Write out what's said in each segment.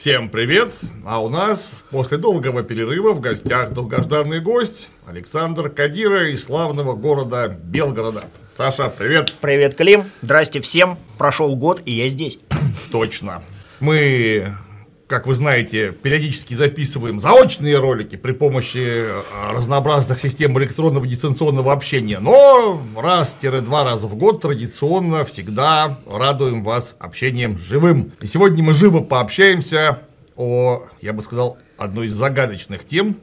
Всем привет! А у нас после долгого перерыва в гостях долгожданный гость Александр Кадира из славного города Белгорода. Саша, привет! Привет, Клим! Здрасте всем! Прошел год, и я здесь. Точно. Мы как вы знаете, периодически записываем заочные ролики при помощи э, разнообразных систем электронного дистанционного общения, но раз-два раза в год традиционно всегда радуем вас общением живым. И сегодня мы живо пообщаемся о, я бы сказал, одной из загадочных тем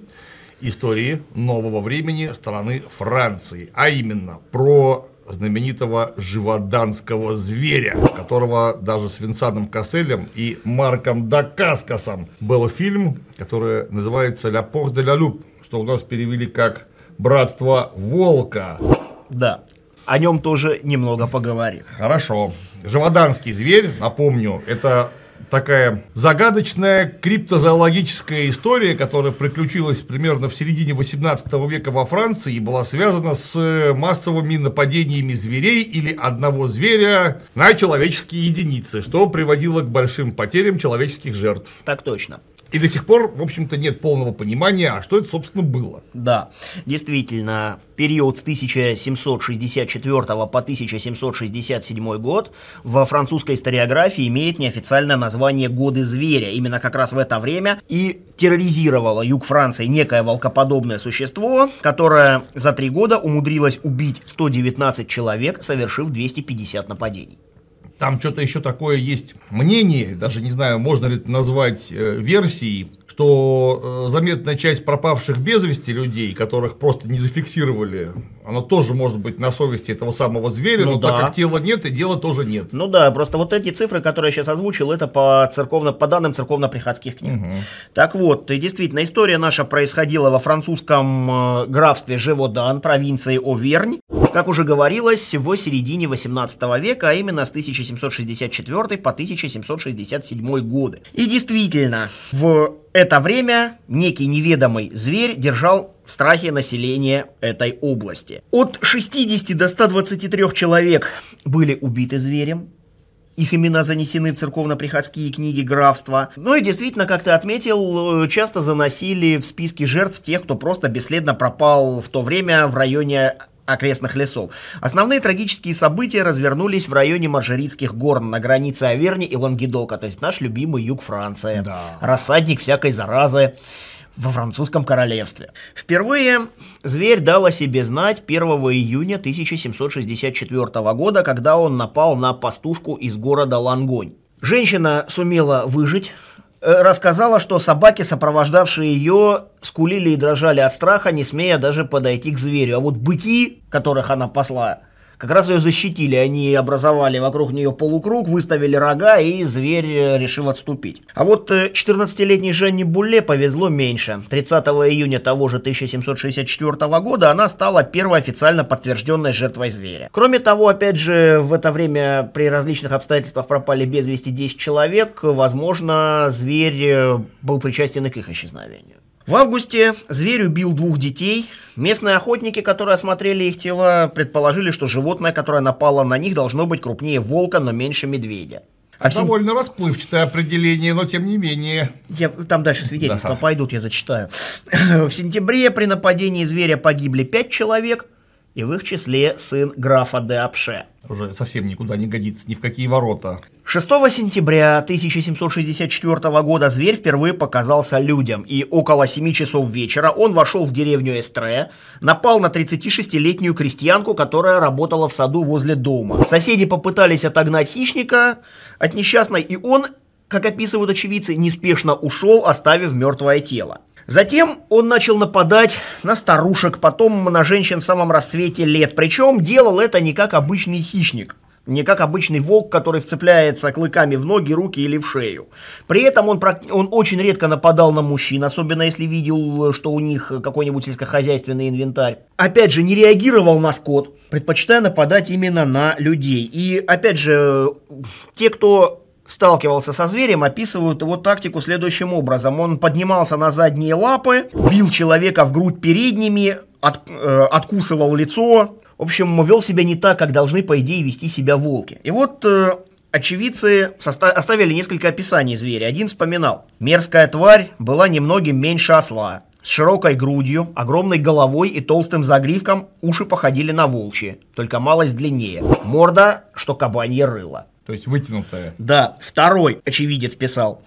истории нового времени страны Франции, а именно про знаменитого живоданского зверя, которого даже с Винсаном Касселем и Марком Дакаскасом был фильм, который называется «Ля пор де ля люп», что у нас перевели как «Братство волка». Да, о нем тоже немного поговорим. Хорошо. Живоданский зверь, напомню, это такая загадочная криптозоологическая история, которая приключилась примерно в середине 18 века во Франции и была связана с массовыми нападениями зверей или одного зверя на человеческие единицы, что приводило к большим потерям человеческих жертв. Так точно. И до сих пор, в общем-то, нет полного понимания, а что это, собственно, было. Да, действительно, период с 1764 по 1767 год во французской историографии имеет неофициальное название «Годы зверя». Именно как раз в это время и терроризировало юг Франции некое волкоподобное существо, которое за три года умудрилось убить 119 человек, совершив 250 нападений. Там что-то еще такое есть мнение, даже не знаю, можно ли это назвать э, версией, что э, заметная часть пропавших без вести людей, которых просто не зафиксировали, оно тоже может быть на совести этого самого зверя, ну, но да. так как тела нет, и дела тоже нет. Ну да, просто вот эти цифры, которые я сейчас озвучил, это по, церковно, по данным церковно-приходских книг. Угу. Так вот, и действительно, история наша происходила во французском э, графстве Живодан, провинции Овернь, как уже говорилось, в середине 18 века, а именно с 1764 по 1767 годы. И действительно, в это время некий неведомый зверь держал в страхе население этой области. От 60 до 123 человек были убиты зверем, их имена занесены в церковно-приходские книги графства. Ну и действительно, как ты отметил, часто заносили в списки жертв тех, кто просто бесследно пропал в то время в районе окрестных лесов. Основные трагические события развернулись в районе Маржеритских гор на границе Аверни и Лангедока, то есть наш любимый юг Франции. Да. Рассадник всякой заразы во французском королевстве. Впервые зверь дал о себе знать 1 июня 1764 года, когда он напал на пастушку из города Лангонь. Женщина сумела выжить, рассказала, что собаки, сопровождавшие ее, скулили и дрожали от страха, не смея даже подойти к зверю. А вот быки, которых она посла, как раз ее защитили. Они образовали вокруг нее полукруг, выставили рога, и зверь э, решил отступить. А вот 14-летней э, Жанне Булле повезло меньше. 30 июня того же 1764 года она стала первой официально подтвержденной жертвой зверя. Кроме того, опять же, в это время при различных обстоятельствах пропали без вести 10 человек. Возможно, зверь э, был причастен и к их исчезновению. В августе зверь убил двух детей. Местные охотники, которые осмотрели их тела, предположили, что животное, которое напало на них, должно быть крупнее волка, но меньше медведя. А Довольно сем... расплывчатое определение, но тем не менее. Я, там дальше свидетельства да. пойдут, я зачитаю. В сентябре при нападении зверя погибли пять человек, и в их числе сын графа де Апше. Уже совсем никуда не годится, ни в какие ворота. 6 сентября 1764 года зверь впервые показался людям, и около 7 часов вечера он вошел в деревню Эстре, напал на 36-летнюю крестьянку, которая работала в саду возле дома. Соседи попытались отогнать хищника от несчастной, и он, как описывают очевидцы, неспешно ушел, оставив мертвое тело. Затем он начал нападать на старушек, потом на женщин в самом расцвете лет. Причем делал это не как обычный хищник, не как обычный волк, который вцепляется клыками в ноги, руки или в шею. При этом он, он очень редко нападал на мужчин, особенно если видел, что у них какой-нибудь сельскохозяйственный инвентарь. Опять же, не реагировал на скот, предпочитая нападать именно на людей. И опять же, те, кто сталкивался со зверем, описывают его тактику следующим образом. Он поднимался на задние лапы, бил человека в грудь передними, от, э, откусывал лицо. В общем, вел себя не так, как должны, по идее, вести себя волки. И вот э, очевидцы оставили несколько описаний зверя. Один вспоминал. Мерзкая тварь была немногим меньше осла. С широкой грудью, огромной головой и толстым загривком уши походили на волчьи, только малость длиннее. Морда, что кабанье рыло. То есть вытянутая. Да, второй очевидец писал.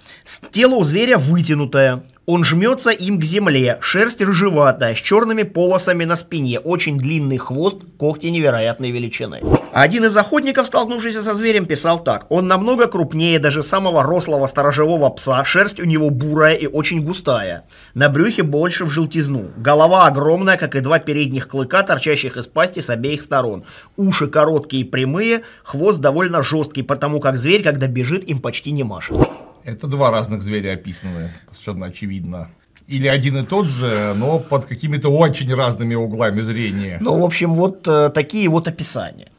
Тело у зверя вытянутое, он жмется им к земле, шерсть рыжеватая, с черными полосами на спине, очень длинный хвост, когти невероятной величины. Один из охотников, столкнувшийся со зверем, писал так. Он намного крупнее даже самого рослого сторожевого пса, шерсть у него бурая и очень густая. На брюхе больше в желтизну. Голова огромная, как и два передних клыка, торчащих из пасти с обеих сторон. Уши короткие и прямые, хвост довольно жесткий, потому как зверь, когда бежит, им почти не машет. Это два разных зверя описаны, совершенно очевидно. Или один и тот же, но под какими-то очень разными углами зрения. Ну, в общем, вот э, такие вот описания.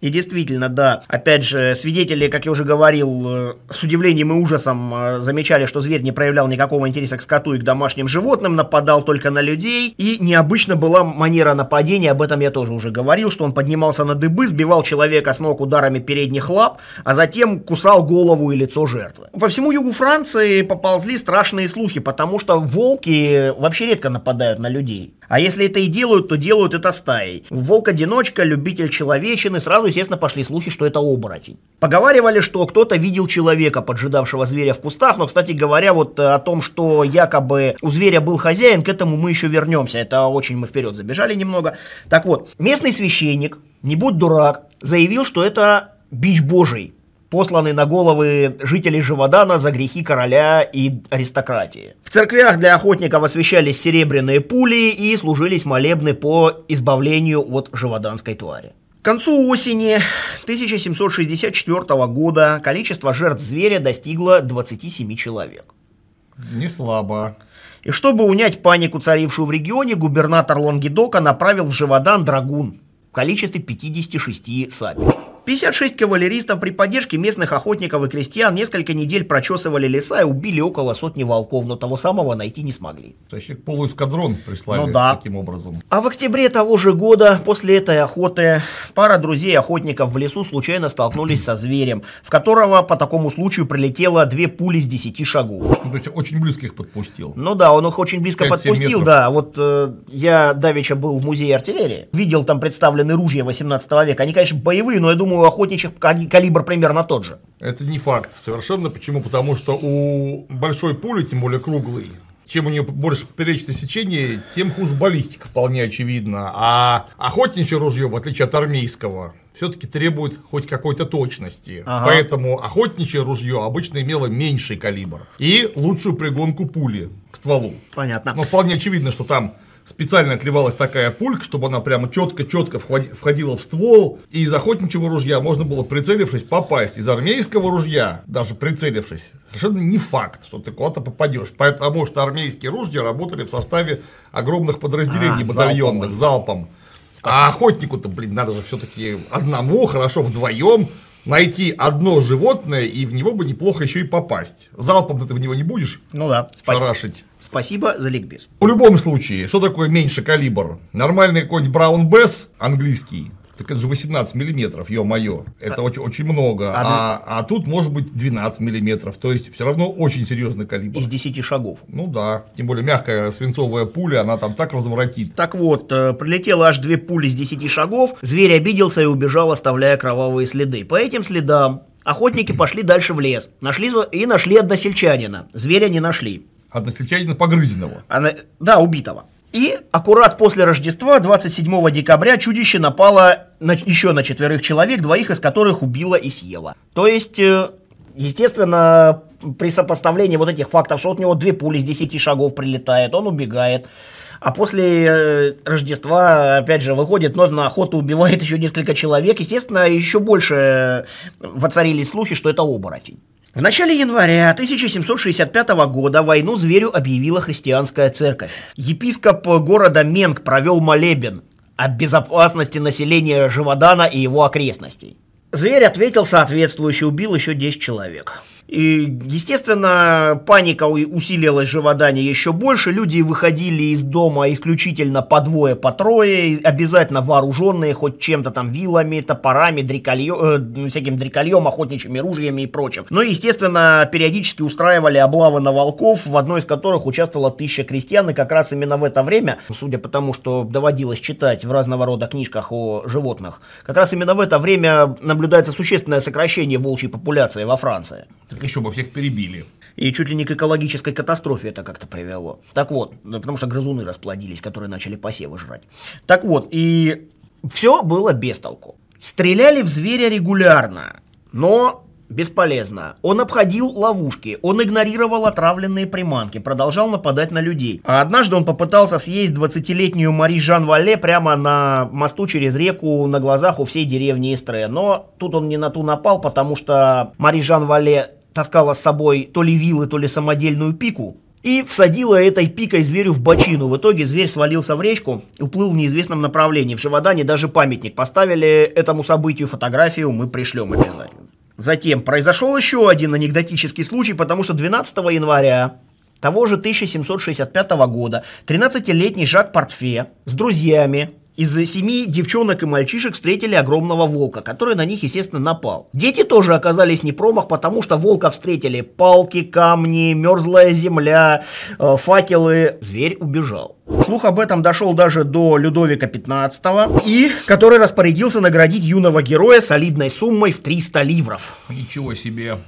И действительно, да, опять же, свидетели, как я уже говорил, э, с удивлением и ужасом э, замечали, что зверь не проявлял никакого интереса к скоту и к домашним животным, нападал только на людей. И необычно была манера нападения, об этом я тоже уже говорил, что он поднимался на дыбы, сбивал человека с ног ударами передних лап, а затем кусал голову и лицо жертвы. По всему югу Франции поползли страшные слухи, потому что волки вообще редко нападают на людей. А если это и делают, то делают это стаей. Волк-одиночка, любитель человечины, сразу, естественно, пошли слухи, что это оборотень. Поговаривали, что кто-то видел человека, поджидавшего зверя в кустах, но, кстати говоря, вот э, о том, что якобы у зверя был хозяин, к этому мы еще вернемся. Это очень мы вперед забежали немного. Так вот, местный священник, не будь дурак, заявил, что это бич божий, посланный на головы жителей Живодана за грехи короля и аристократии. В церквях для охотников освещались серебряные пули и служились молебны по избавлению от живоданской твари. К концу осени 1764 года количество жертв зверя достигло 27 человек. Не слабо. И чтобы унять панику, царившую в регионе, губернатор Лонгедока направил в Живодан драгун в количестве 56 сабель. 56 кавалеристов при поддержке местных охотников и крестьян несколько недель прочесывали леса и убили около сотни волков, но того самого найти не смогли. То есть полуэскадрон прислали ну, да. таким образом. А в октябре того же года, после этой охоты, пара друзей-охотников в лесу случайно столкнулись со зверем, в которого по такому случаю прилетело две пули с 10 шагов. Ну, то есть очень близко их подпустил. Ну да, он их очень близко подпустил, да. Вот э, я давеча был в музее артиллерии, видел там представлены ружья 18 века. Они, конечно, боевые, но я думаю, у охотничьих калибр примерно тот же. Это не факт совершенно. Почему? Потому что у большой пули, тем более круглой, чем у нее больше поперечное сечение, тем хуже баллистика, вполне очевидно. А охотничье ружье, в отличие от армейского, все-таки требует хоть какой-то точности. Ага. Поэтому охотничье ружье обычно имело меньший калибр и лучшую пригонку пули к стволу. Понятно. Но вполне очевидно, что там специально отливалась такая пулька, чтобы она прямо четко-четко входила в ствол, и из охотничьего ружья можно было, прицелившись, попасть. Из армейского ружья, даже прицелившись, совершенно не факт, что ты куда-то попадешь. Потому что армейские ружья работали в составе огромных подразделений а, батальонных, залпом. залпом. А охотнику-то, блин, надо же все-таки одному, хорошо вдвоем найти одно животное, и в него бы неплохо еще и попасть. Залпом ты в него не будешь ну да, шарашить. Спасибо за ликбез. В любом случае, что такое меньше калибр? Нормальный какой-нибудь Браун Бесс английский, так это же 18 миллиметров, ё-моё. Это а, очень, очень много. А, а, а тут может быть 12 миллиметров. То есть все равно очень серьезный калибр. Из 10 шагов. Ну да. Тем более мягкая свинцовая пуля, она там так разворотит. Так вот, э, прилетело аж две пули с 10 шагов. Зверь обиделся и убежал, оставляя кровавые следы. По этим следам Охотники пошли дальше в лес. Нашли и нашли односельчанина. Зверя не нашли. Односельчанина погрызенного. Она, да, убитого. И аккурат после Рождества, 27 декабря, чудище напало на, еще на четверых человек, двоих из которых убило и съело. То есть, э, естественно, при сопоставлении вот этих фактов, что от него две пули с 10 шагов прилетает, он убегает. А после э, Рождества, опять же, выходит вновь на охоту, убивает еще несколько человек. Естественно, еще больше воцарились слухи, что это оборотень. В начале января 1765 года войну зверю объявила христианская церковь. Епископ города Менг провел молебен о безопасности населения Живодана и его окрестностей. Зверь ответил соответствующе, убил еще 10 человек. И, естественно, паника усилилась в Живодане еще больше. Люди выходили из дома исключительно по двое, по трое, обязательно вооруженные хоть чем-то там, вилами, топорами, дрекольем, э, всяким дрекольем, охотничьими ружьями и прочим. Но, естественно, периодически устраивали облавы на волков, в одной из которых участвовала тысяча крестьян. И как раз именно в это время, судя по тому, что доводилось читать в разного рода книжках о животных, как раз именно в это время наблюдается существенное сокращение волчьей популяции во Франции. Еще бы всех перебили. И чуть ли не к экологической катастрофе это как-то привело. Так вот, потому что грызуны расплодились, которые начали посевы жрать. Так вот, и все было без толку. Стреляли в зверя регулярно, но Бесполезно. Он обходил ловушки, он игнорировал отравленные приманки, продолжал нападать на людей. А однажды он попытался съесть 20-летнюю Мари Жан Вале прямо на мосту через реку на глазах у всей деревни Истре. Но тут он не на ту напал, потому что Мари Жан Вале таскала с собой то ли вилы, то ли самодельную пику, и всадила этой пикой зверю в бочину. В итоге зверь свалился в речку уплыл в неизвестном направлении. В Живодане даже памятник поставили этому событию, фотографию мы пришлем обязательно. Затем произошел еще один анекдотический случай, потому что 12 января того же 1765 года 13-летний Жак Портфе с друзьями из семи девчонок и мальчишек встретили огромного волка, который на них, естественно, напал. Дети тоже оказались не промах, потому что волка встретили палки, камни, мерзлая земля, э, факелы. Зверь убежал. Слух об этом дошел даже до Людовика XV, и который распорядился наградить юного героя солидной суммой в 300 ливров. Ничего себе.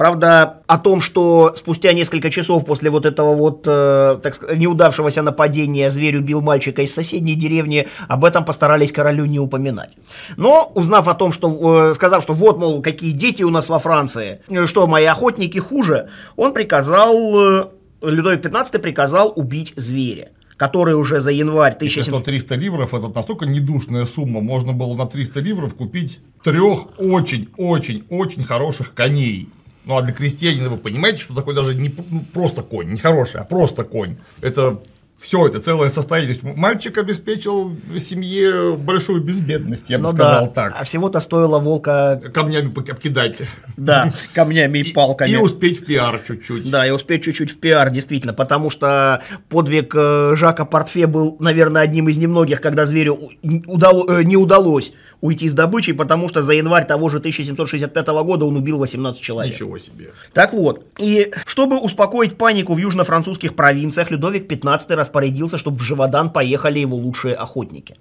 Правда, о том, что спустя несколько часов после вот этого вот, э, так сказать, неудавшегося нападения зверь убил мальчика из соседней деревни, об этом постарались королю не упоминать. Но, узнав о том, что, э, сказав, что вот, мол, какие дети у нас во Франции, э, что мои охотники хуже, он приказал, э, Людовик XV приказал убить зверя который уже за январь 1700... 300 ливров, это настолько недушная сумма, можно было на 300 ливров купить трех очень-очень-очень хороших коней. Ну а для крестьянина вы понимаете, что такое даже не ну, просто конь, не хороший, а просто конь. Это все, это целое состояние. То есть мальчик обеспечил семье большую безбедность, я бы ну сказал да. так. А всего-то стоило волка камнями обкидать. Да, камнями и палками. И, успеть в пиар чуть-чуть. Да, и успеть чуть-чуть в пиар, действительно, потому что подвиг э, Жака Портфе был, наверное, одним из немногих, когда зверю удало, э, не удалось уйти с добычей, потому что за январь того же 1765 года он убил 18 человек. Ничего себе. Так вот, и чтобы успокоить панику в южно-французских провинциях, Людовик XV распорядился, чтобы в Живодан поехали его лучшие охотники.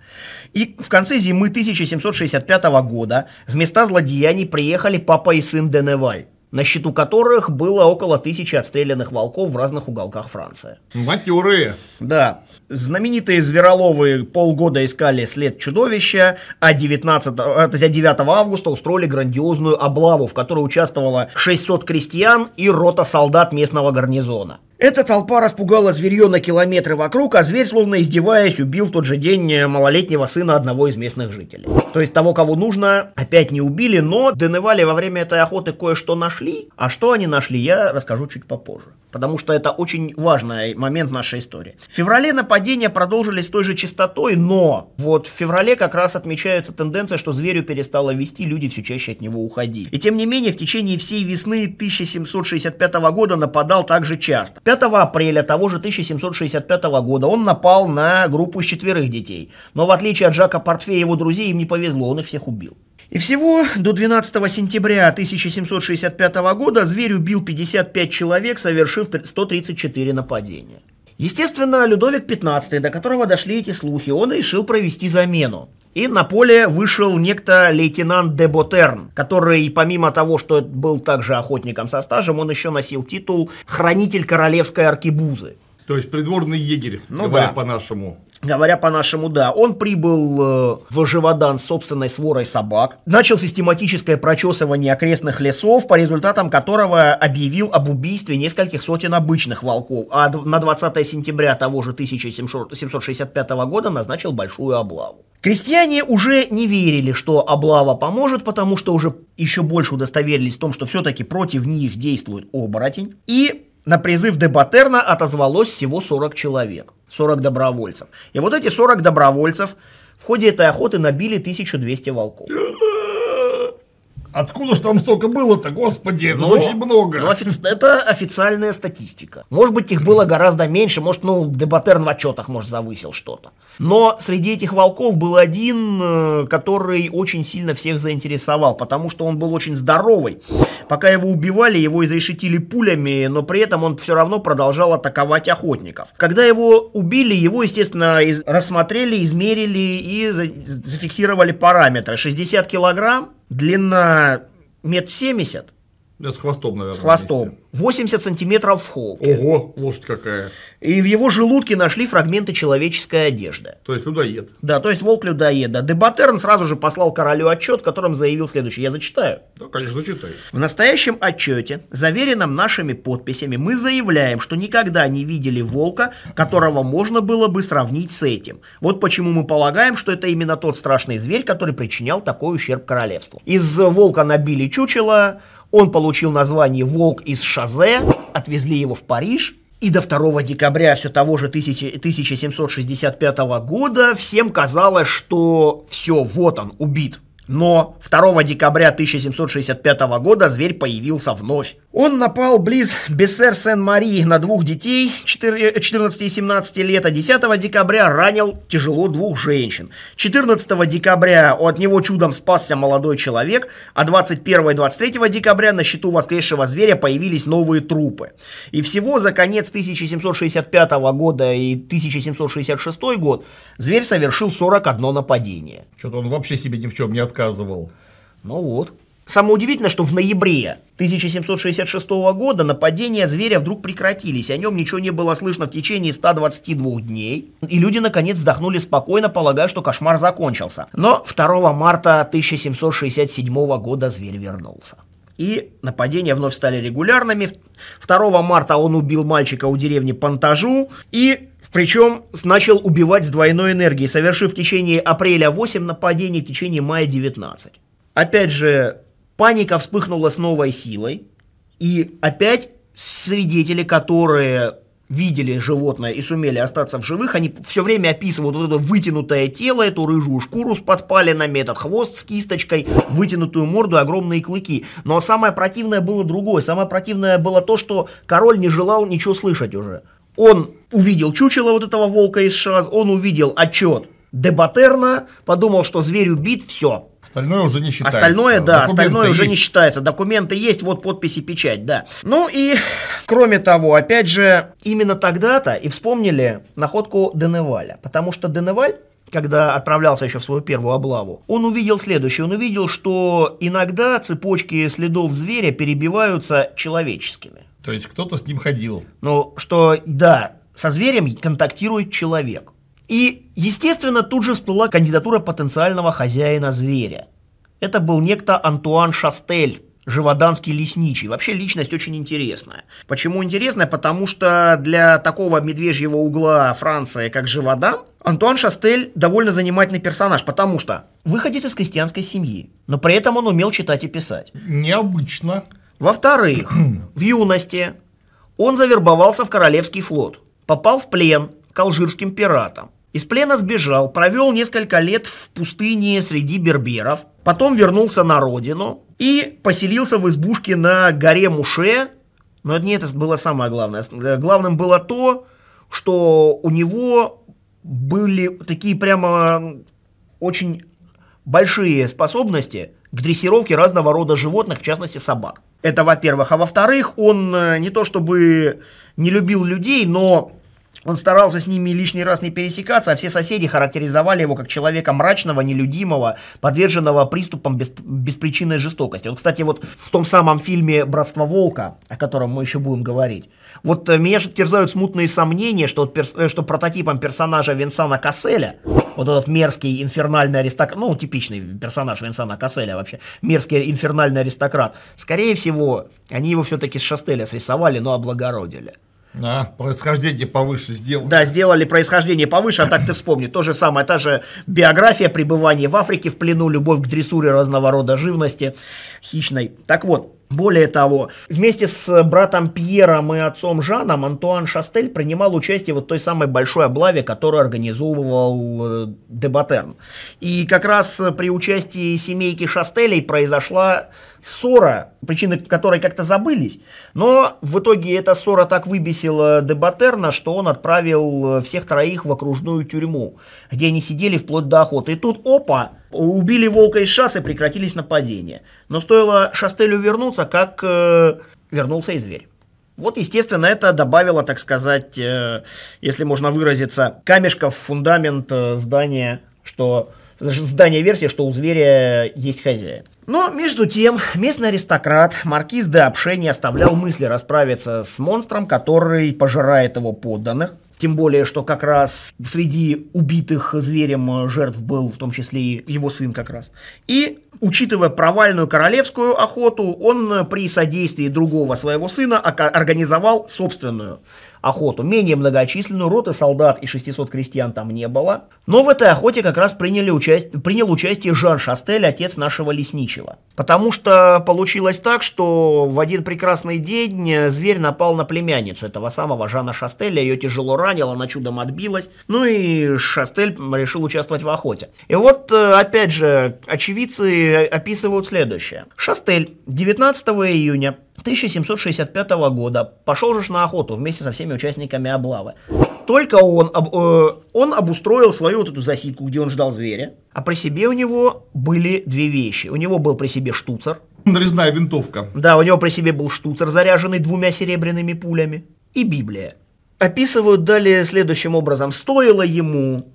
И в конце зимы 1765 года в места злодеяний приехали папа и сын Деневаль на счету которых было около тысячи отстрелянных волков в разных уголках Франции. Матерые. Да. Знаменитые звероловы полгода искали след чудовища, а 19, 9 августа устроили грандиозную облаву, в которой участвовало 600 крестьян и рота солдат местного гарнизона. Эта толпа распугала зверье на километры вокруг, а зверь, словно издеваясь, убил в тот же день э, малолетнего сына одного из местных жителей. То есть того, кого нужно, опять не убили, но Деневали во время этой охоты кое-что нашли. А что они нашли, я расскажу чуть попозже потому что это очень важный момент нашей истории. В феврале нападения продолжились с той же частотой, но вот в феврале как раз отмечается тенденция, что зверю перестало вести, люди все чаще от него уходили. И тем не менее, в течение всей весны 1765 года нападал также часто. 5 апреля того же 1765 года он напал на группу из четверых детей. Но в отличие от Жака Портфе и его друзей, им не повезло, он их всех убил. И всего до 12 сентября 1765 года зверь убил 55 человек, совершив 134 нападения. Естественно, Людовик XV, до которого дошли эти слухи, он решил провести замену. И на поле вышел некто лейтенант де Ботерн, который, помимо того, что был также охотником со стажем, он еще носил титул «Хранитель королевской аркебузы». То есть придворный егерь, ну, говоря да. по-нашему. Говоря по-нашему, да, он прибыл э, в Живодан с собственной сворой собак, начал систематическое прочесывание окрестных лесов, по результатам которого объявил об убийстве нескольких сотен обычных волков, а на 20 сентября того же 1765 года назначил большую облаву. Крестьяне уже не верили, что облава поможет, потому что уже еще больше удостоверились в том, что все-таки против них действует оборотень, и на призыв Дебатерна отозвалось всего 40 человек, 40 добровольцев. И вот эти 40 добровольцев в ходе этой охоты набили 1200 волков. Откуда ж там столько было-то, господи, это Ну, же очень много. ну, офици- это официальная статистика. Может быть, их было гораздо меньше, может, ну, Дебатерн в отчетах, может, завысил что-то. Но среди этих волков был один, э, который очень сильно всех заинтересовал, потому что он был очень здоровый. Пока его убивали, его изрешетили пулями, но при этом он все равно продолжал атаковать охотников. Когда его убили, его, естественно, из- рассмотрели, измерили и за- зафиксировали параметры. 60 килограмм, длина метр семьдесят, Да, с хвостом, наверное. с хвостом. 80 сантиметров в холке. Ого, лошадь какая. И в его желудке нашли фрагменты человеческой одежды. То есть людоед. Да, то есть волк людоеда. Дебатерн сразу же послал королю отчет, в котором заявил следующее. Я зачитаю. Да, конечно, читай. В настоящем отчете, заверенном нашими подписями, мы заявляем, что никогда не видели волка, которого можно было бы сравнить с этим. Вот почему мы полагаем, что это именно тот страшный зверь, который причинял такой ущерб королевству. Из волка набили чучело, он получил название «Волк из Шазе», отвезли его в Париж, и до 2 декабря все того же 1000 1765 года всем казалось, что все, вот он, убит. Но 2 декабря 1765 года зверь появился вновь. Он напал близ Бессер-Сен-Мари на двух детей 4 14 и 17 лет, а 10 декабря ранил тяжело двух женщин. 14 декабря от него чудом спасся молодой человек, а 21 и 23 декабря на счету воскресшего зверя появились новые трупы. И всего за конец 1765 года и 1766 год зверь совершил 41 нападение. Что-то он вообще себе ни в чем не отказывал. Ну вот. Самое удивительное, что в ноябре 1766 года нападения зверя вдруг прекратились, о нем ничего не было слышно в течение 122 дней, и люди наконец вздохнули спокойно, полагая, что кошмар закончился. Но 2 марта 1767 года зверь вернулся. И нападения вновь стали регулярными. 2 марта он убил мальчика у деревни Пантажу и причем начал убивать с двойной энергией, совершив в течение апреля 8 нападений, в течение мая 19. Опять же, паника вспыхнула с новой силой, и опять свидетели, которые видели животное и сумели остаться в живых, они все время описывают вот это вытянутое тело, эту рыжую шкуру с подпалинами, этот хвост с кисточкой, вытянутую морду и огромные клыки. Но самое противное было другое. Самое противное было то, что король не желал ничего слышать уже. Он увидел чучело вот этого волка из шаз, он увидел отчет Дебатерна, подумал, что зверь убит, все, Остальное уже не считается. Остальное, да, Документы остальное уже есть. не считается. Документы есть, вот подпись и печать, да. Ну и, кроме того, опять же, именно тогда-то и вспомнили находку Деневаля. Потому что Деневаль, когда отправлялся еще в свою первую облаву, он увидел следующее. Он увидел, что иногда цепочки следов зверя перебиваются человеческими. То есть кто-то с ним ходил. Ну, что, да, со зверем контактирует человек. И, естественно, тут же всплыла кандидатура потенциального хозяина зверя. Это был некто Антуан Шастель, живоданский лесничий. Вообще личность очень интересная. Почему интересная? Потому что для такого медвежьего угла Франции, как Живодан, Антуан Шастель довольно занимательный персонаж, потому что выходит из крестьянской семьи, но при этом он умел читать и писать. Необычно. Во-вторых, в юности он завербовался в Королевский флот, попал в плен к алжирским пиратам. Из плена сбежал, провел несколько лет в пустыне среди берберов, потом вернулся на родину и поселился в избушке на горе Муше. Но это не это было самое главное. Главным было то, что у него были такие прямо очень большие способности к дрессировке разного рода животных, в частности собак. Это во-первых. А во-вторых, он э, не то чтобы не любил людей, но он старался с ними лишний раз не пересекаться, а все соседи характеризовали его как человека мрачного, нелюдимого, подверженного приступам без, беспричинной жестокости. Вот, кстати, вот в том самом фильме «Братство волка», о котором мы еще будем говорить, вот э, меня же терзают смутные сомнения, что, э, что прототипом персонажа Винсана Касселя, вот этот мерзкий инфернальный аристократ, ну, типичный персонаж Винсана Касселя вообще, мерзкий инфернальный аристократ, скорее всего, они его все-таки с Шастеля срисовали, но облагородили. А, происхождение повыше сделал. Да, сделали происхождение повыше, а так ты вспомни. То же самое, та же биография, пребывание в Африке в плену, любовь к дрессуре разного рода живности хищной. Так вот, Более того, вместе с братом Пьером и отцом Жаном Антуан Шастель принимал участие в той самой большой облаве, которую организовывал э, Дебатерн. И как раз при участии семейки Шастелей произошла ссора, причины которой как-то забылись. Но в итоге эта ссора так выбесила Дебатерна, что он отправил всех троих в окружную тюрьму, где они сидели вплоть до охоты. И тут, опа, убили волка из шассы, прекратились нападения. Но стоило Шастелю вернуться, как э, вернулся и зверь. Вот, естественно, это добавило, так сказать, э, если можно выразиться, камешков в фундамент э, здания, что здание версии, что у зверя есть хозяин. Но, между тем, местный аристократ Маркиз де Апше не оставлял мысли расправиться с монстром, который пожирает его подданных. Тем более, что как раз среди убитых зверем жертв был в том числе и его сын как раз. И, учитывая провальную королевскую охоту, он при содействии другого своего сына организовал собственную охоту. Менее многочисленную, роты солдат и 600 крестьян там не было. Но в этой охоте как раз приняли участь... принял участие Жан Шастель, отец нашего лесничего. Потому что получилось так, что в один прекрасный день зверь напал на племянницу этого самого Жана Шастеля, ее тяжело ранило, она чудом отбилась. Ну и Шастель решил участвовать в охоте. И вот, э, опять же, очевидцы описывают следующее. Шастель 19 июня 1765 года пошел же на охоту вместе со всеми участниками облавы. Только он, об, э, он обустроил свою вот эту засидку, где он ждал зверя, а при себе у него были две вещи. У него был при себе штуцер. Нарезная винтовка. Да, у него при себе был штуцер, заряженный двумя серебряными пулями, и Библия. Описывают далее следующим образом. Стоило ему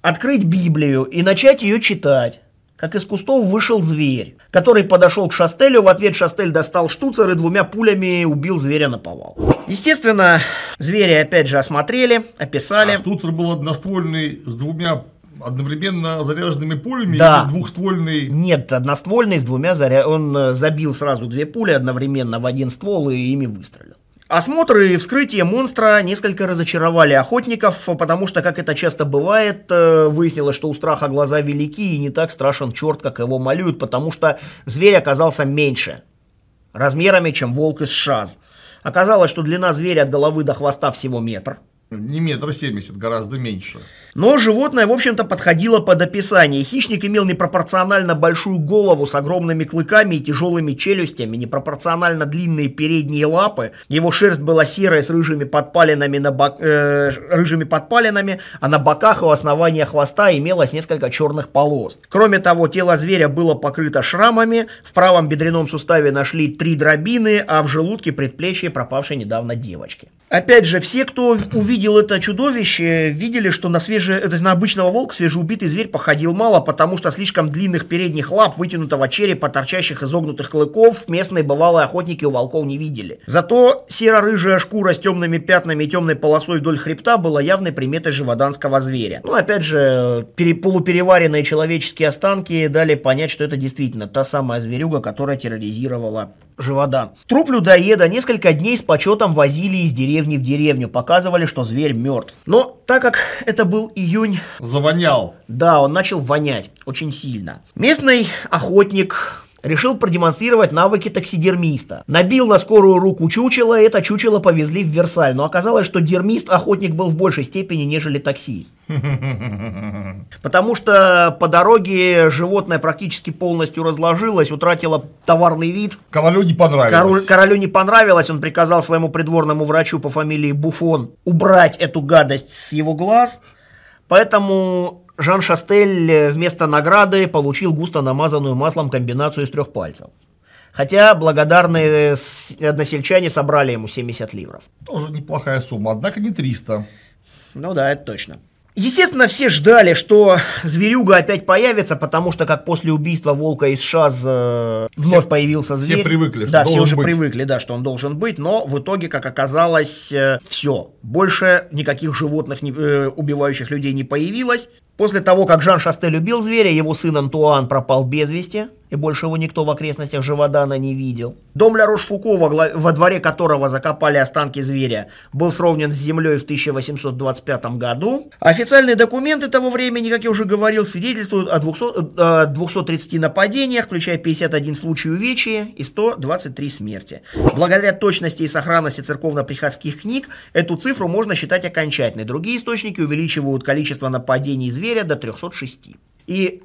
открыть Библию и начать ее читать, как из кустов вышел зверь, который подошел к Шастелю, в ответ Шастель достал штуцер и двумя пулями убил зверя на повал. Естественно, зверя опять же осмотрели, описали. А штуцер был одноствольный с двумя одновременно заряженными пулями да. или двухствольный? Нет, одноствольный с двумя заря... Он э, забил сразу две пули одновременно в один ствол и ими выстрелил. Осмотр и вскрытие монстра несколько разочаровали охотников, потому что, как это часто бывает, э, выяснилось, что у страха глаза велики и не так страшен черт, как его малюют, потому что зверь оказался меньше размерами, чем волк из шаз. Оказалось, что длина зверя от головы до хвоста всего метр – не метр семьдесят, гораздо меньше. Но животное, в общем-то, подходило под описание. Хищник имел непропорционально большую голову с огромными клыками и тяжелыми челюстями, непропорционально длинные передние лапы. Его шерсть была серая с рыжими подпалинами, на бок, э, рыжими подпалинами, а на боках и у основания хвоста имелось несколько черных полос. Кроме того, тело зверя было покрыто шрамами, в правом бедренном суставе нашли три дробины, а в желудке предплечье пропавшей недавно девочки. Опять же, все, кто увидел это чудовище, видели, что на, свеже, то есть на обычного волка свежеубитый зверь походил мало, потому что слишком длинных передних лап, вытянутого черепа, торчащих изогнутых клыков, местные бывалые охотники у волков не видели. Зато серо-рыжая шкура с темными пятнами и темной полосой вдоль хребта была явной приметой живоданского зверя. Ну, опять же, пере, полупереваренные человеческие останки дали понять, что это действительно та самая зверюга, которая терроризировала Живодан. Труп людоеда несколько дней с почетом возили из деревни в деревню, показывали, что зверь мертв. Но так как это был июнь... Завонял. Да, он начал вонять очень сильно. Местный охотник решил продемонстрировать навыки таксидермиста. Набил на скорую руку чучело, и это чучело повезли в Версаль, но оказалось, что дермист-охотник был в большей степени, нежели такси. Потому что по дороге животное практически полностью разложилось, утратило товарный вид. Королю не понравилось. Король, королю не понравилось, он приказал своему придворному врачу по фамилии Буфон убрать эту гадость с его глаз. Поэтому Жан Шастель э, вместо награды получил густо намазанную маслом комбинацию из трех пальцев. Хотя благодарные односельчане собрали ему 70 ливров. Тоже неплохая сумма, однако не 300. Ну да, это точно. Естественно, все ждали, что зверюга опять появится, потому что как после убийства волка из Шаз э, вновь все, появился зверь. Все привыкли, что Да, все уже быть. привыкли, да, что он должен быть, но в итоге, как оказалось, э, все. Больше никаких животных, не, э, убивающих людей не появилось. После того, как Жан Шастель убил зверя, его сын Антуан пропал без вести. и больше его никто в окрестностях Живодана не видел. Дом Ля Рошфуко, во, во дворе которого закопали останки зверя, был сровнен с землей в 1825 году. Официальные документы того времени, как я уже говорил, свидетельствуют о 200, э, 230 нападениях, включая 51 случай увечья и 123 смерти. Благодаря точности и сохранности церковно-приходских книг, эту цифру можно считать окончательной. Другие источники увеличивают количество нападений зверя до 306. И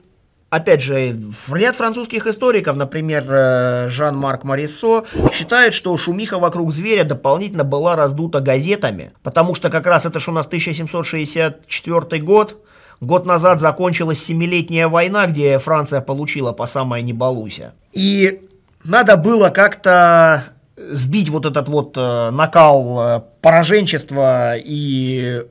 Опять же, ряд французских историков, например, э, Жан-Марк Мариссо, считает, что шумиха вокруг зверя дополнительно была раздута газетами, потому что как раз это ж у нас 1764 год, год назад закончилась Семилетняя война, где Франция получила по самое не балуйся. И надо было как-то сбить вот этот вот э, накал э, пораженчества и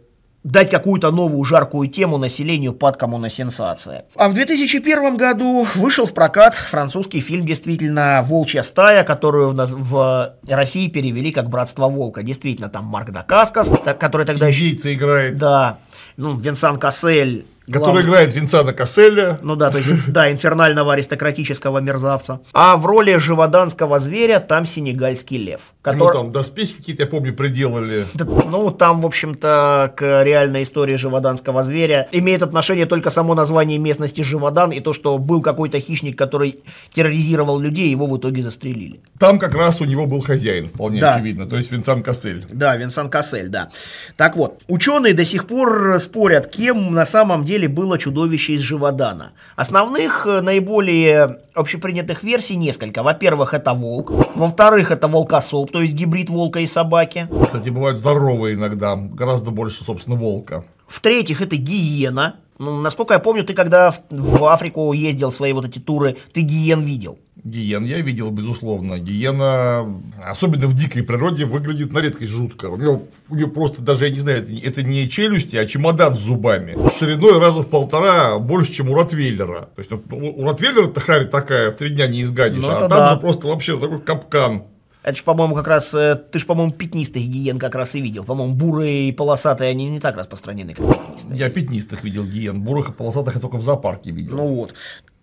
дать какую-то новую жаркую тему населению, падкому на сенсации. А в 2001 году вышел в прокат французский фильм, действительно, «Волчья стая», которую в, наз- в России перевели как «Братство волка». Действительно, там Марк Дакаскас, который тогда. Индийца играет, Да, ну, Винсан Кассель. который главный- играет Винсана Касселя. ну да, то есть, да, инфернального аристократического мерзавца. А в роли живоданского зверя там сенегальский лев. Который- там доспехи какие-то, я помню, приделали. Да, Ну, там, в общем-то, к реальной истории живоданского зверя имеет отношение только само название местности Живодан и то, что был какой-то хищник, который терроризировал людей, его в итоге застрелили. Там как раз у него был хозяин, вполне Да. очевидно, то есть Винсан Кассель. Да, Винсан Кассель, да. Так вот, ученые до сих пор спорят, кем на самом деле было чудовище из Живодана. Основных, э, наиболее общепринятых версий несколько. Во-первых, это волк. Во-вторых, это волкосоп, то есть гибрид волка и собаки. Кстати, бывают здоровые иногда, гораздо больше, собственно, волка. В-третьих, это гиена. Ну, насколько я помню, ты когда в, в Африку ездил, свои вот эти туры, ты гиен видел. Гиен я видел, безусловно. Гиена, особенно в дикой природе, выглядит на редкость жутко. У него, у него просто даже, я не знаю, это, это не челюсти, а чемодан с зубами. Шириной раза в полтора больше, чем у Ротвейлера. То есть у Ротвейлера-то харь такая, в три дня не изгадишь, Ну, а там да. же просто вообще такой капкан. Это ж, по-моему, как раз, э, ты ж, по-моему, пятнистых гиен как раз и видел. По-моему, бурые и полосатые, они не так распространены, как пятнистые. Я пятнистых видел гиен, бурых и полосатых я только в зоопарке видел. Ну вот.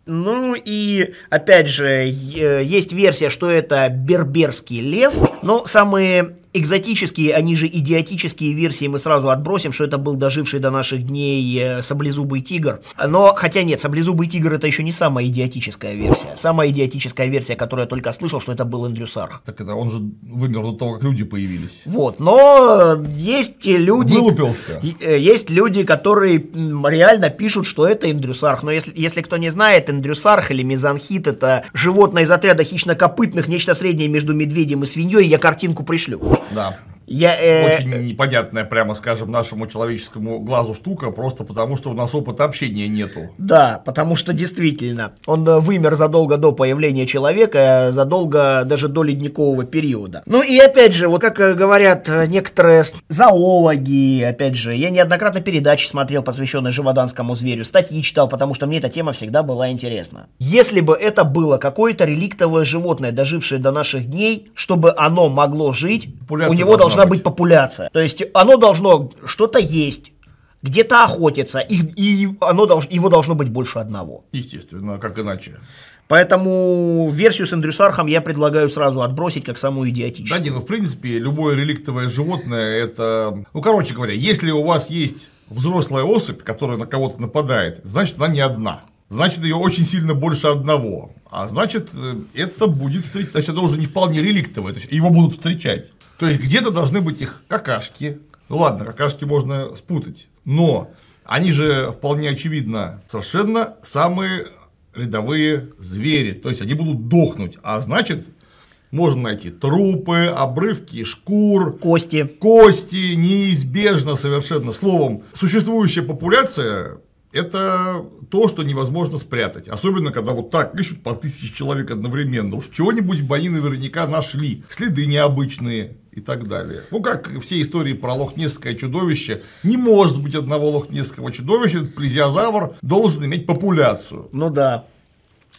Ну и, опять же, есть версия, что это берберский лев, но самые экзотические, они же идиотические версии мы сразу отбросим, что это был доживший до наших дней э, саблезубый тигр. Но, хотя нет, саблезубый тигр это еще не самая идиотическая версия. Самая идиотическая версия, которую я только слышал, что это был Эндрюсарх. Так это он же вымер до того, как люди появились. Вот, но есть люди... Вылупился. Э, Есть люди, которые реально пишут, что это индрюсарх. Но если, если кто не знает, индрюсарх или мизанхит это животное из отряда хищнокопытных, нечто среднее между медведем и свиньей. Я картинку пришлю. Да. Я, э, Очень непонятная, прямо скажем, нашему человеческому глазу штука, просто потому что у нас опыта общения нету. Да, потому что действительно, он э, вымер задолго до появления человека, задолго даже до ледникового периода. Ну и опять же, вот как э, говорят э, некоторые зоологи, опять же, я неоднократно передачи смотрел, посвященные живоданскому зверю, статьи читал, потому что мне эта тема всегда была интересна. Если бы это было какое-то реликтовое животное, дожившее до наших дней, чтобы оно могло жить, Популяция у него должна должна быть. быть популяция. То есть оно должно что-то есть, где-то охотиться, и, и оно долж- его должно быть больше одного. Естественно, как иначе. Поэтому версию с Эндрюсархом я предлагаю сразу отбросить как самую Да идиотическую. не, ну в принципе, любое реликтовое животное это. Ну, короче говоря, если у вас есть взрослая особь, которая на кого-то нападает, значит, она не одна. Значит, ее очень сильно больше одного. А значит, э, это будет встречать. Значит, это уже не вполне реликтовое. То есть его будут встречать. То есть где-то должны быть их какашки. Ну ладно, какашки можно спутать. Но они же вполне очевидно совершенно самые рядовые звери. То есть они будут дохнуть. А значит, можно найти трупы, обрывки шкур, Кости. кости, неизбежно совершенно. Словом, существующая популяция – это то, что невозможно спрятать. Особенно, когда вот так ищут по тысяче человек одновременно. Уж чего-нибудь бы наверняка нашли. Следы необычные и так далее. Ну, как все истории про лохнесское чудовище, не может быть одного лохнесского чудовища, плезиозавр должен иметь популяцию. Ну да.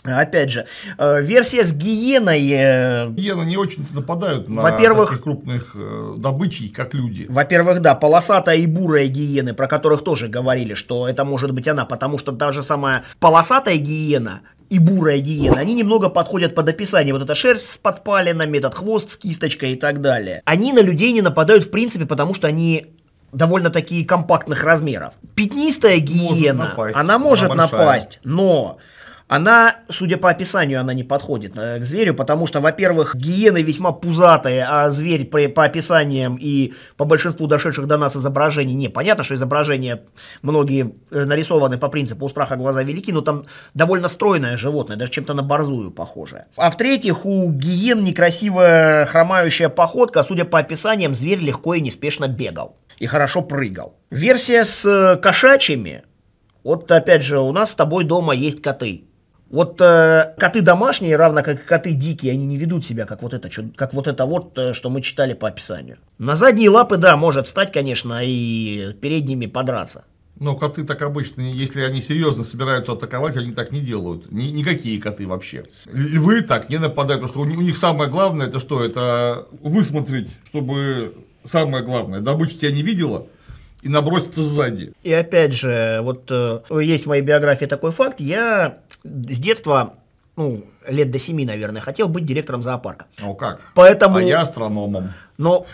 Опять же, э, версия с гиеной, э, Гиены не очень нападают на Во-первых- таких крупных э, добычей, как люди. во-первых, да, полосатая и бурая гиены, про которых тоже говорили, что это может быть она, потому что та же самая полосатая гиена и бурая гиена, они немного подходят под описание. Вот эта шерсть с подпалинами, этот хвост с кисточкой и так далее. Они на людей не нападают в принципе, потому что они довольно такие компактных размеров. Пятнистая гиена, Может напасть. она может Она большая. напасть, но она, судя по описанию, она не подходит э, к зверю, потому что, во-первых, гиены весьма пузатые, а зверь по, по описаниям и по большинству дошедших до нас изображений, не, понятно, что изображения многие э, нарисованы по принципу «у страха глаза велики», но там довольно стройное животное, даже чем-то на борзую похожее. А в-третьих, у гиен некрасивая хромающая походка, а судя по описаниям, зверь легко и неспешно бегал и хорошо прыгал. Версия с э, кошачьими, вот опять же, у нас с тобой дома есть коты. Вот э, коты домашние, равно как и коты дикие, они не ведут себя как вот это, как вот это вот, э, что мы читали по описанию. На задние лапы, да, может встать, конечно, и передними подраться. Но коты так обычно, если они серьезно собираются атаковать, они так не делают. Ни- никакие коты вообще. Львы так не нападают, потому что у них, у них самое главное, это что? Это высмотреть, чтобы самое главное, добыча тебя не видела и наброситься сзади. И опять же, вот э, есть в моей биографии такой факт, я с детства, ну, лет до семи, наверное, хотел быть директором зоопарка. Ну как? Поэтому- А я астрономом. Но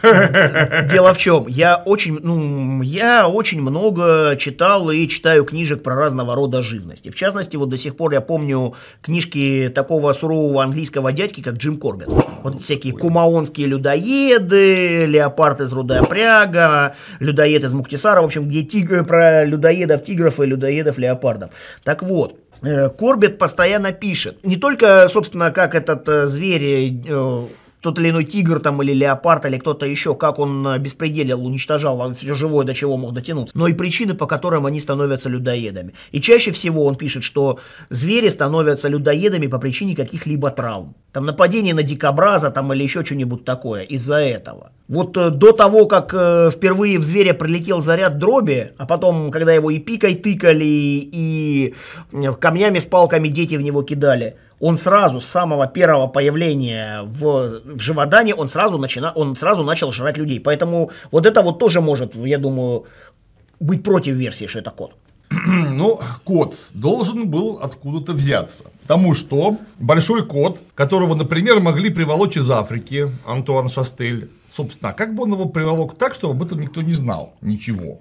дело в чем, я очень, ну, я очень много читал и читаю книжек про разного рода живности. В частности, вот до сих пор я помню книжки такого сурового английского дядьки, как Джим Корбет. Вот всякие кумаонские людоеды, леопард из Рудоопряга, людоед из Муктисара, в общем, где тигры, про людоедов тигров и людоедов леопардов. Так вот, э, Корбет постоянно пишет. Не только, собственно, как этот э, зверь э, тот или иной тигр там или леопард или кто-то еще, как он э, беспределил, уничтожал все живое, до чего мог дотянуться, но и причины, по которым они становятся людоедами. И чаще всего он пишет, что звери становятся людоедами по причине каких-либо травм. Там нападение на дикобраза там или еще что-нибудь такое из-за этого. Вот э, до того, как э, впервые в зверя прилетел заряд дроби, а потом, когда его и пикой тыкали, и э, камнями с палками дети в него кидали, он сразу с самого первого появления в, в Живодане, он сразу, начина, он сразу начал жрать людей. Поэтому вот это вот тоже может, я думаю, быть против версии, что это кот. Ну, кот должен был откуда-то взяться. Потому что большой кот, которого, например, могли приволочь из Африки, Антуан Шастель, собственно, как бы он его приволок так, чтобы об этом никто не знал ничего?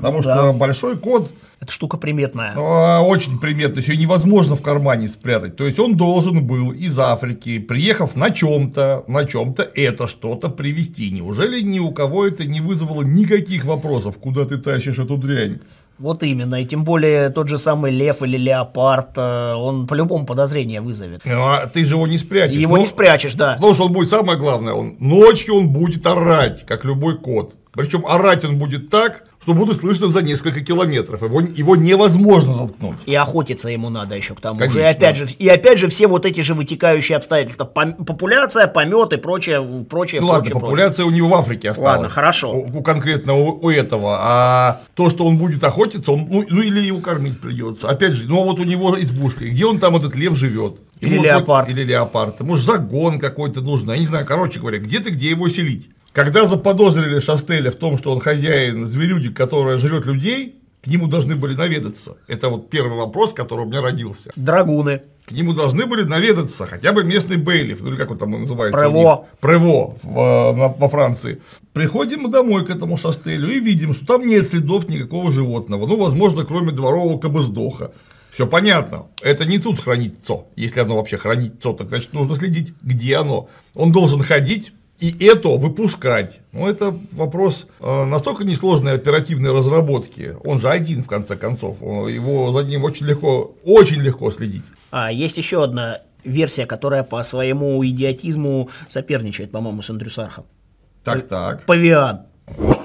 Потому Да. что большой кот Это штука приметная. а, очень приметно, еще невозможно в кармане спрятать. То есть он должен был из Африки, приехав на чем-то, на чем-то это что-то привезти. Неужели ни у кого это не вызвало никаких вопросов, куда ты тащишь эту дрянь? Вот именно. И тем более тот же самый лев или леопард, э, он по-любому подозрение вызовет. Ну, а ты же его не спрячешь. Его Ну, не спрячешь, да. Потому что он будет, самое главное, он ночью он будет орать, как любой кот. Причем орать он будет так, что будет слышно за несколько километров. Его, его невозможно заткнуть. И охотиться ему надо еще к тому же. И Конечно. опять же, и опять же все вот эти же вытекающие обстоятельства. Популяция, помет и прочее, прочее, Ну ладно, прочее, популяция у него в Африке осталась. Ладно, хорошо. У, у конкретно у, у этого. А то, что он будет охотиться, он, ну, ну или его кормить придется. Опять же, ну а вот у него избушка. И Где он там этот лев живет? Или Ему леопард. хоть- Или леопард. Может, загон какой-то нужен. Я не знаю, короче говоря, где ты, где его селить? Когда заподозрили Шастеля в том, что он хозяин зверюги, которая жрет людей, к нему должны были наведаться. Это вот первый вопрос, который у меня родился. Драгуны. К нему должны были наведаться хотя бы местный бейлиф, ну или как он там называется. Прево. Прево в, э, на- во Франции. Приходим мы домой к этому шастелю и видим, что там нет следов никакого животного. Ну, возможно, кроме дворового кабыздоха. Все понятно. Это не тут хранится. Если оно вообще хранится, так значит нужно следить, где оно. Он должен ходить и это выпускать. Ну, это вопрос э, настолько несложной оперативной разработки. Он же один, в конце концов. Он- Его за ним очень легко, очень легко следить. А есть еще одна версия, которая по своему идиотизму соперничает, по-моему, с Андрюсархом. Так, так. Павиан.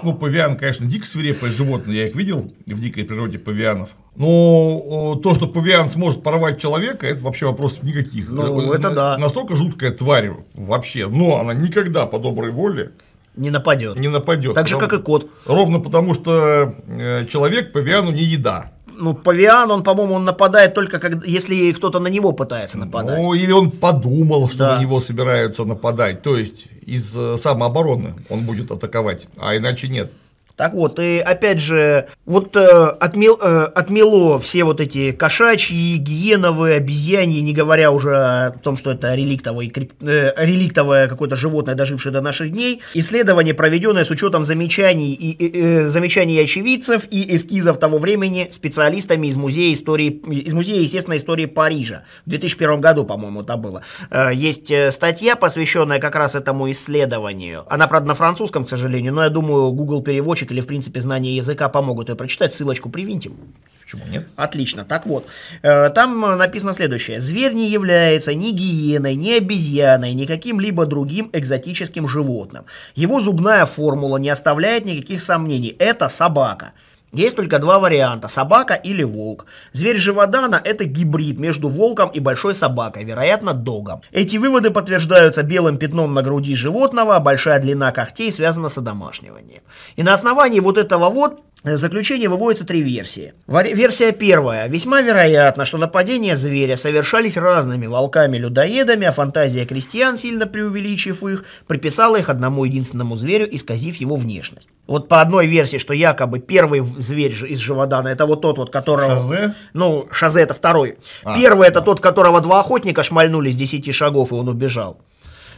Ну, павиан, конечно, дико свирепое животное, я их видел в дикой природе павианов. Но о, то, что павиан сможет порвать человека, это вообще вопросов никаких. Ну, Э, это на- да. Настолько жуткая тварь вообще, но она никогда по доброй воле Не нападет. не нападет. Так же, Потому- как и кот. Ровно потому, что э, человек павиану не еда. Ну, павиан, он, по-моему, он нападает только когда, если кто-то на него пытается нападать. Ну, или он подумал, что Да. на него собираются нападать. То есть из э, самообороны он будет атаковать, а иначе нет. Так вот, и опять же, вот э, отмел, э, отмело все вот эти кошачьи, гиеновые, обезьяньи, не говоря уже о том, что это реликтовое, э, реликтовое какое-то животное, дожившее до наших дней. Исследование, проведенное с учетом замечаний, и, э, замечаний очевидцев и эскизов того времени специалистами из Музея истории, из Музея естественной истории Парижа. В 2001 году, по-моему, это было. Э, есть э, статья, посвященная как раз этому исследованию. Она, правда, на французском, к сожалению, но я думаю, Google переводчик или, в принципе, знание языка помогут ее прочитать. Ссылочку привинтим. Почему нет? Отлично. Так вот, э, там написано следующее. Зверь не является ни гиеной, ни обезьяной, ни каким-либо другим экзотическим животным. Его зубная формула не оставляет никаких сомнений. Это собака. Есть только два варианта – собака или волк. Зверь Живодана – это гибрид между волком и большой собакой, вероятно, догом. Эти выводы подтверждаются белым пятном на груди животного, большая длина когтей связана с одомашниванием. И на основании вот этого вот заключение выводятся три версии. Версия первая. Весьма вероятно, что нападения зверя совершались разными волками-людоедами, а фантазия крестьян, сильно преувеличив их, приписала их одному единственному зверю, исказив его внешность. Вот по одной версии, что якобы первый зверь из Живодана, это вот тот вот, которого... Шазе? Ну, Шазе это второй. А, Первый это тот, которого два охотника шмальнули с 10 шагов, и он убежал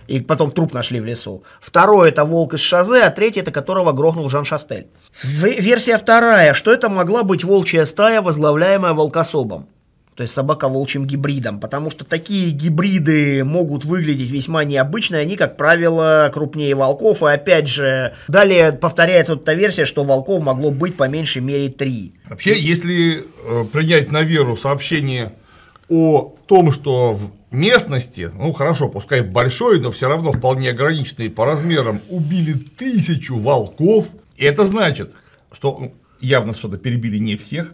и потом труп нашли в лесу. Второй это волк из Шазе, а третий это которого грохнул Жан Шастель. Версия вторая, что это могла быть волчья стая, возглавляемая волкособом. То есть собака волчьим гибридом, потому что такие гибриды могут выглядеть весьма необычно, они, как правило, крупнее волков, и опять же, далее повторяется вот эта версия, что волков могло быть по меньшей мере три. Вообще, если э, принять на веру сообщение о том, что местности, ну хорошо, пускай большой, но все равно вполне ограниченный по размерам, убили тысячу волков, это значит, что ну, явно что-то перебили не всех,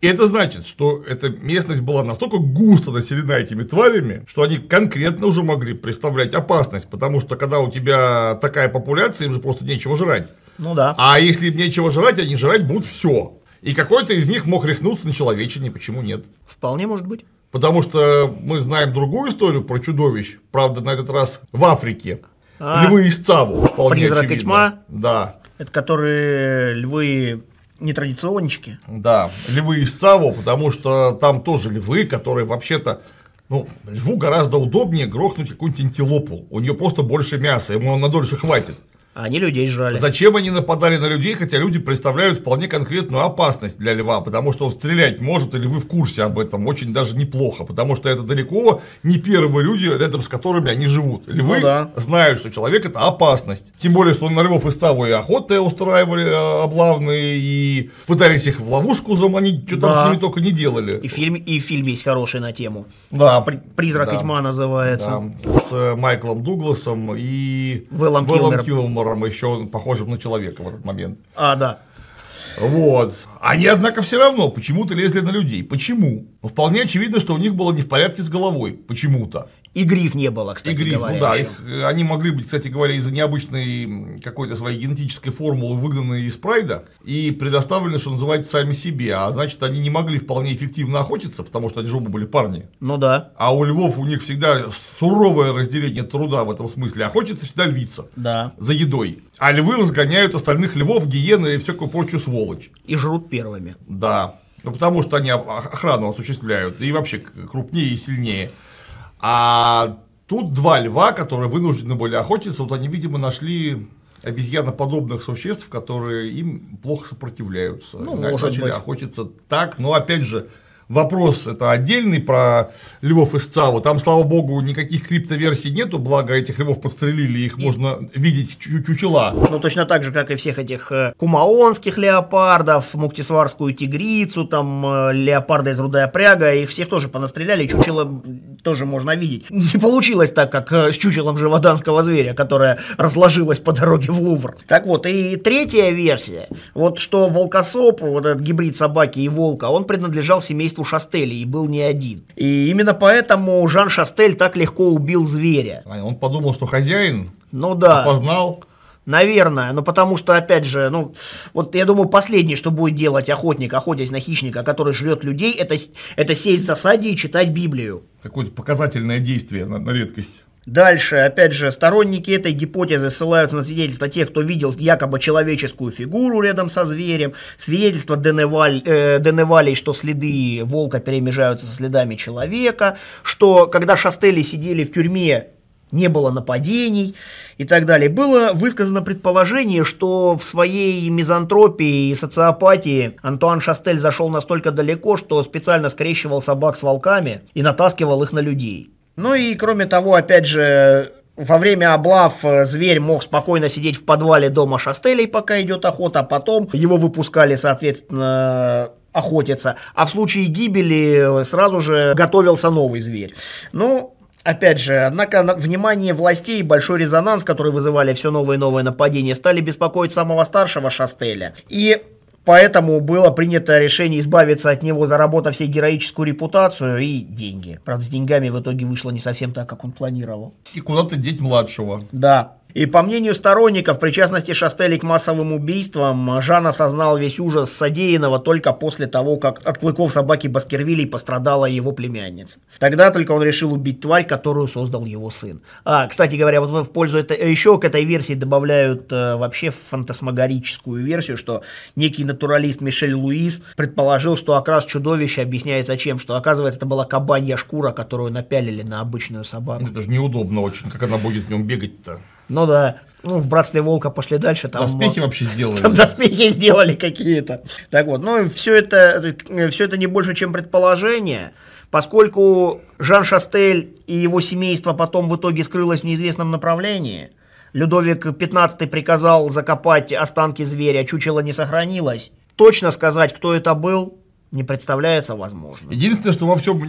и это значит, что эта местность была настолько густо населена этими тварями, что они конкретно уже могли представлять опасность, потому что когда у тебя такая популяция, им же просто нечего жрать. Ну да. А если им нечего жрать, они жрать будут все. И какой-то из них мог рехнуться на человечине, почему нет? Вполне может быть. Потому что мы знаем другую историю про чудовищ, правда, на этот раз в Африке. А, Львы из Цаву, вполне Призрак и очевидно. тьма? Да, Это которые львы нетрадиционнички. да, львы из Цаву, потому что там тоже львы, которые вообще-то ну, льву гораздо удобнее грохнуть какую-нибудь антилопу. У нее просто больше мяса, ему на дольше хватит. А они людей жрали. Зачем они нападали на людей, хотя люди представляют вполне конкретную опасность для льва, потому что он стрелять может, или вы в курсе об этом, очень даже неплохо, потому что это далеко не первые люди, рядом с которыми они живут. Львы Ну да. знают, что человек это опасность. Тем более, что на львов и ставу и охоты устраивали э, облавные, и пытались их в ловушку заманить, что там Да. с ними только не делали. И фильм, и фильм есть хороший на тему. Да, При- Призрак да. и тьма называется. Да, с Майклом Дугласом и Вэллом Килмером. Килмером, еще похожим на человека в этот момент. А, да. Вот. Они, однако, все равно почему-то лезли на людей. Почему? Ну, вполне очевидно, что у них было не в порядке с головой. Почему-то. И гриф не было, кстати И гриф, говоря. ну да, еще. их, э, они могли быть, кстати говоря, из-за необычной какой-то своей генетической формулы выгнаны из прайда и предоставлены, что называется, сами себе. А значит, они не могли вполне эффективно охотиться, потому что они же оба были парни. Ну да, А у львов у них всегда суровое разделение труда в этом смысле. Охотиться всегда львица да. за едой. А львы разгоняют остальных львов, гиены и всякую прочую сволочь. И жрут первыми. Да. Ну, потому что они ох- охрану осуществляют, и вообще крупнее и сильнее. А тут два льва, которые вынуждены были охотиться, вот они, видимо, нашли обезьяноподобных существ, которые им плохо сопротивляются. Ну, И может начали быть. охотиться так, но опять же, вопрос это отдельный про львов из ЦАВу. Там, слава богу, никаких криптоверсий нету, благо этих львов подстрелили, их можно видеть чу- чучела. Ну, точно так же, как и всех этих э, кумаонских леопардов, муктисварскую тигрицу, там, э, леопарда из рудая пряга, их всех тоже понастреляли, чучело тоже можно видеть. Не получилось так, как э, с чучелом живоданского зверя, которое разложилось по дороге в Лувр. Так вот, и третья версия, вот что волкосоп, вот этот гибрид собаки и волка, он принадлежал семейству Шастели и был не один. И именно поэтому Жан Шастель так легко убил зверя. А Он подумал, что хозяин Ну да. познал. Наверное, ну потому что, опять же, ну, вот я думаю, последнее, что будет делать охотник, охотясь на хищника, который жрет людей, это, это сесть в засаде и читать Библию. какое-то показательное действие на, на редкость. Дальше, опять же, сторонники этой гипотезы ссылаются на свидетельства тех, кто видел якобы человеческую фигуру рядом со зверем, свидетельства Деневаль, э, Деневалей, что следы волка перемежаются со следами человека, что когда Шастели сидели в тюрьме, не было нападений и так далее. Было высказано предположение, что в своей мизантропии и социопатии Антуан Шастель зашел настолько далеко, что специально скрещивал собак с волками и натаскивал их на людей. Ну и кроме того, опять же, во время облав э, зверь мог спокойно сидеть в подвале дома Шастелей, пока идет охота, а потом его выпускали, соответственно, охотиться. А в случае гибели сразу же готовился новый зверь. Ну, Опять же, однако внимание властей и большой резонанс, который вызывали все новые и новые нападения, стали беспокоить самого старшего Шастеля. И Поэтому было принято решение избавиться от него, заработав себе героическую репутацию и деньги. Правда, с деньгами в итоге вышло не совсем так, как он планировал. И куда-то деть младшего. Да. И по мнению сторонников, причастности Шастели к массовым убийствам, Жан осознал весь ужас содеянного только после того, как от клыков собаки Баскервилей пострадала его племянница. Тогда только он решил убить тварь, которую создал его сын. А, кстати говоря, вот в пользу это, еще к этой версии добавляют э, вообще фантасмагорическую версию, что некий натуралист Мишель Луис предположил, что окрас чудовища объясняется чем? Что, оказывается, это была кабанья шкура, которую напялили на обычную собаку. Это же неудобно очень, как она будет в нем бегать-то. Ну да. Ну, в братстве волка пошли дальше. Там, доспехи вообще сделали. Там доспехи сделали какие-то. Так вот, ну, все это, все это не больше, чем предположение. Поскольку Жан Шастель и его семейство потом в итоге скрылось в неизвестном направлении, Людовик XV приказал закопать останки зверя, чучело не сохранилось. Точно сказать, кто это был, не представляется возможным. Единственное, что во всем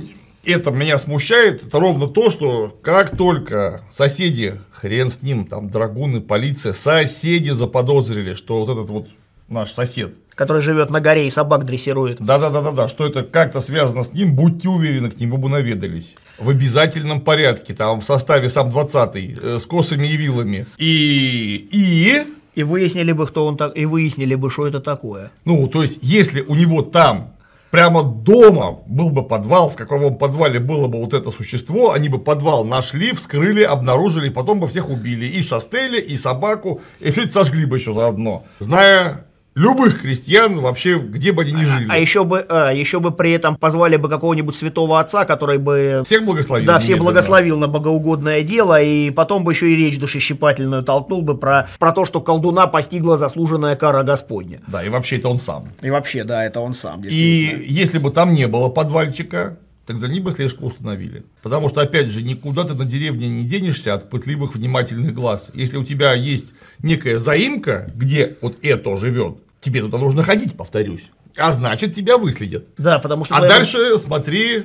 это меня смущает, это ровно то, что как только соседи, хрен с ним, там драгуны, полиция, соседи заподозрили, что вот этот вот наш сосед. Который живет на горе и собак дрессирует. Да-да-да, да, что это как-то связано с ним, будьте уверены, к нему бы наведались. В обязательном порядке, там в составе сам 20 э, с косами и вилами. И. И. И выяснили бы, кто он так, и выяснили бы, что это такое. Ну, то есть, если у него там прямо дома был бы подвал, в каком подвале было бы вот это существо, они бы подвал нашли, вскрыли, обнаружили, потом бы всех убили. И Шастеля, и собаку, и все сожгли бы еще заодно. Зная любых крестьян вообще, где бы они ни жили. А, а еще бы, а, еще бы при этом позвали бы какого-нибудь святого отца, который бы... Всех благословил. Да, всех благословил на богоугодное дело, и потом бы еще и речь душещипательную толкнул бы про, про то, что колдуна постигла заслуженная кара Господня. Да, и вообще это он сам. И вообще, да, это он сам, И если бы там не было подвальчика, так за ним бы слежку установили. Потому что, опять же, никуда ты на деревне не денешься от пытливых, внимательных глаз. Если у тебя есть некая заимка, где вот это живет, тебе туда нужно ходить, повторюсь. А значит, тебя выследят. Да, потому что... А твоя... дальше смотри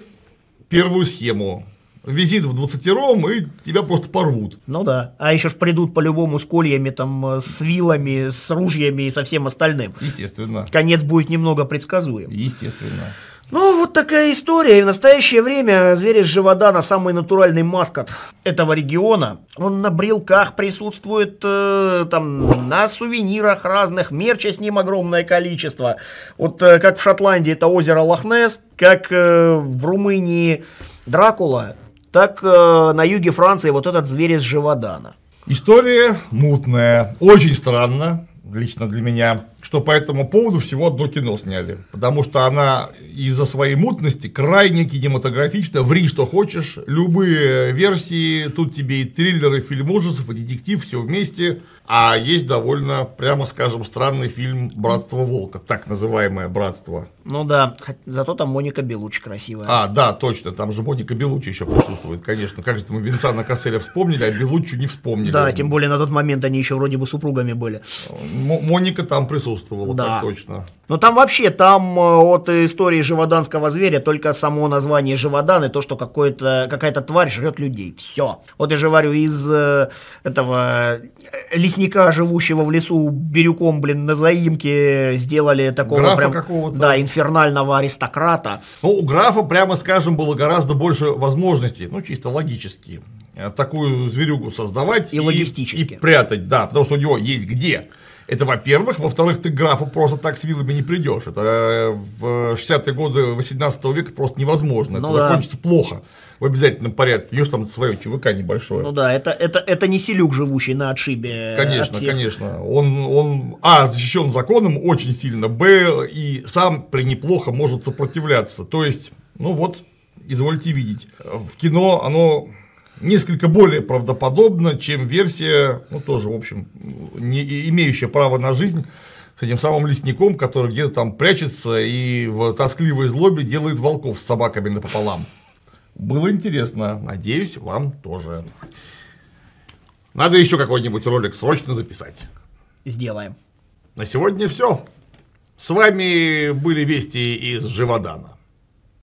первую схему. Визит в двадцатером, и тебя просто порвут. Ну да. А еще ж придут по-любому с кольями, там, с вилами, с ружьями и со всем остальным. Естественно. Конец будет немного предсказуем. Естественно. Ну, вот такая история. И в настоящее время зверь Живодана самый натуральный маскот этого региона. Он на брелках присутствует, э, там, на сувенирах разных, мерча с ним огромное количество. Вот э, как в Шотландии это озеро Лохнес, как э, в Румынии Дракула, так э, на юге Франции вот этот зверь из Живодана. История мутная, очень странно, лично для меня что по этому поводу всего одно кино сняли. Потому что она из-за своей мутности крайне кинематографична. Ври, что хочешь. Любые версии. Тут тебе и триллеры, фильм ужасов, и детектив, все вместе. А есть довольно, прямо скажем, странный фильм «Братство волка», так называемое «Братство». Ну да, зато там Моника Белучи красивая. А, да, точно, там же Моника Белучи еще присутствует, конечно. Как же мы Винсана Касселя вспомнили, а Белучи не вспомнили. Да, тем более на тот момент они еще вроде бы супругами были. М- Моника там присутствовала, да. так точно. Но там вообще, там э, от истории живоданского зверя только само название живодан и то, что какая-то тварь жрет людей. Все. Вот я же говорю, из э, этого э, лесника, живущего в лесу бирюком, блин, на заимке сделали такого графа прям, какого-то. Да, инфернального аристократа. Ну, у графа, прямо скажем, было гораздо больше возможностей, ну, чисто логически, такую зверюгу создавать и, и, и прятать, да, потому что у него есть где Это во-первых. Во-вторых, ты к графу просто так с вилами не придешь. Это э, в 60-е годы 18 века просто невозможно. Ну это да. закончится плохо в обязательном порядке. У него там свое ЧВК небольшое. Ну да, это, это, это не Селюк, живущий на отшибе. э, от Конечно, всех. конечно. Он, он, а, защищен законом очень сильно, б, и сам при неплохо может сопротивляться. То есть, ну вот, извольте видеть. В кино оно несколько более правдоподобно, чем версия, ну тоже, в общем, не имеющая право на жизнь с этим самым лесником, который где-то там прячется и в тоскливой злобе делает волков с собаками напополам. Было интересно. Надеюсь, вам тоже. Надо еще какой-нибудь ролик срочно записать. Сделаем. На сегодня все. С вами были вести из Живодана.